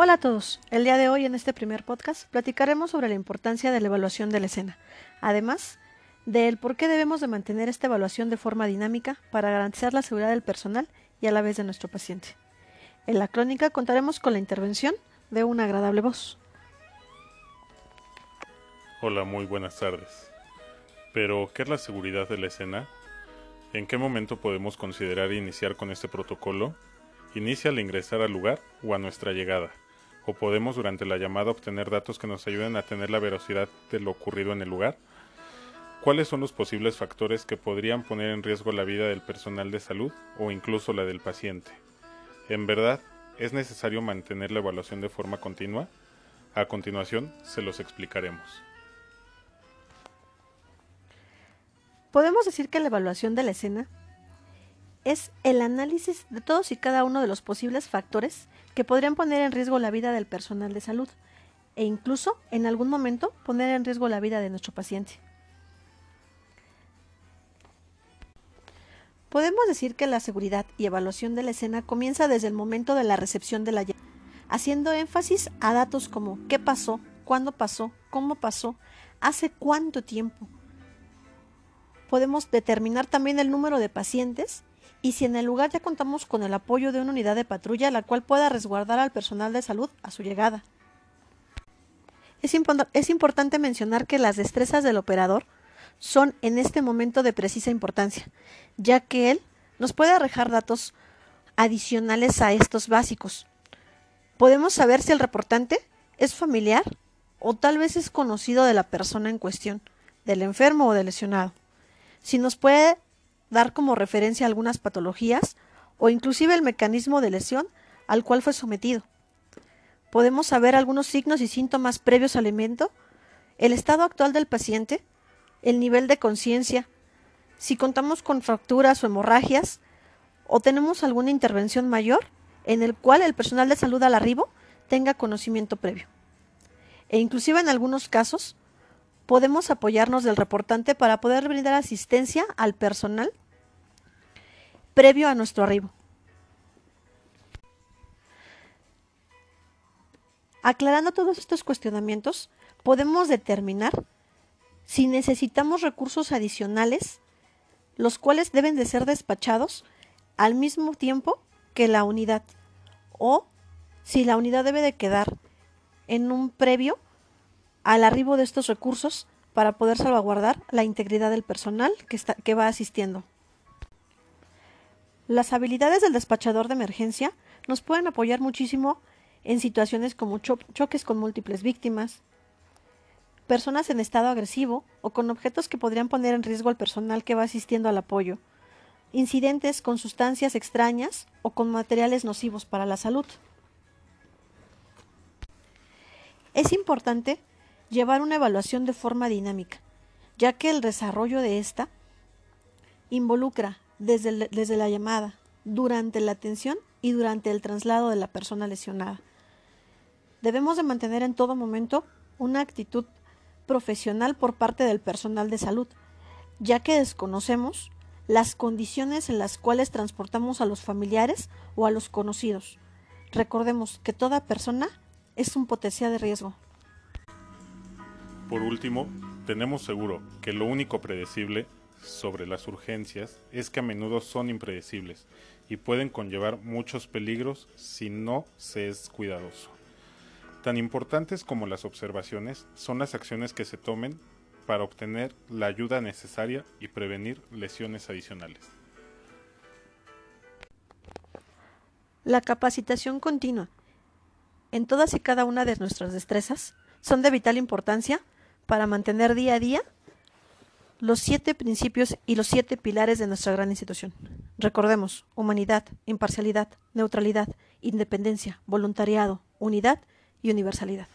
Hola a todos. El día de hoy en este primer podcast platicaremos sobre la importancia de la evaluación de la escena. Además, del por qué debemos de mantener esta evaluación de forma dinámica para garantizar la seguridad del personal y a la vez de nuestro paciente. En la crónica contaremos con la intervención de una agradable voz. Hola, muy buenas tardes. Pero, ¿qué es la seguridad de la escena? ¿En qué momento podemos considerar iniciar con este protocolo? Inicia al ingresar al lugar o a nuestra llegada o podemos durante la llamada obtener datos que nos ayuden a tener la veracidad de lo ocurrido en el lugar? ¿Cuáles son los posibles factores que podrían poner en riesgo la vida del personal de salud o incluso la del paciente? ¿En verdad es necesario mantener la evaluación de forma continua? A continuación se los explicaremos. Podemos decir que la evaluación de la escena es el análisis de todos y cada uno de los posibles factores que podrían poner en riesgo la vida del personal de salud e incluso en algún momento poner en riesgo la vida de nuestro paciente. Podemos decir que la seguridad y evaluación de la escena comienza desde el momento de la recepción de la llamada, haciendo énfasis a datos como qué pasó, cuándo pasó, cómo pasó, hace cuánto tiempo. Podemos determinar también el número de pacientes y si en el lugar ya contamos con el apoyo de una unidad de patrulla la cual pueda resguardar al personal de salud a su llegada. Es, importante mencionar que las destrezas del operador son en este momento de precisa importancia, ya que él nos puede arrojar datos adicionales a estos básicos. Podemos saber si el reportante es familiar o tal vez es conocido de la persona en cuestión, del enfermo o del lesionado. Si nos puede dar como referencia algunas patologías o inclusive el mecanismo de lesión al cual fue sometido. Podemos saber algunos signos y síntomas previos al evento, el estado actual del paciente, el nivel de conciencia, si contamos con fracturas o hemorragias, o tenemos alguna intervención mayor en el cual el personal de salud al arribo tenga conocimiento previo. E inclusive en algunos casos, podemos apoyarnos del reportante para poder brindar asistencia al personal previo a nuestro arribo. Aclarando todos estos cuestionamientos, podemos determinar si necesitamos recursos adicionales, los cuales deben de ser despachados al mismo tiempo que la unidad, o si la unidad debe de quedar en un previo al arribo de estos recursos para poder salvaguardar la integridad del personal que, va asistiendo. Las habilidades del despachador de emergencia nos pueden apoyar muchísimo en situaciones como choques con múltiples víctimas, personas en estado agresivo o con objetos que podrían poner en riesgo al personal que va asistiendo al apoyo, incidentes con sustancias extrañas o con materiales nocivos para la salud. Es importante llevar una evaluación de forma dinámica, ya que el desarrollo de esta involucra desde, desde la llamada, durante la atención y durante el traslado de la persona lesionada. Debemos de mantener en todo momento una actitud profesional por parte del personal de salud, ya que desconocemos las condiciones en las cuales transportamos a los familiares o a los conocidos. Recordemos que toda persona es un potencial de riesgo. Por último, tenemos seguro que lo único predecible sobre las urgencias es que a menudo son impredecibles y pueden conllevar muchos peligros si no se es cuidadoso. Tan importantes como las observaciones son las acciones que se tomen para obtener la ayuda necesaria y prevenir lesiones adicionales. La capacitación continua en todas y cada una de nuestras destrezas son de vital importancia para mantener día a día los siete principios y los siete pilares de nuestra gran institución. Recordemos, humanidad, imparcialidad, neutralidad, independencia, voluntariado, unidad y universalidad.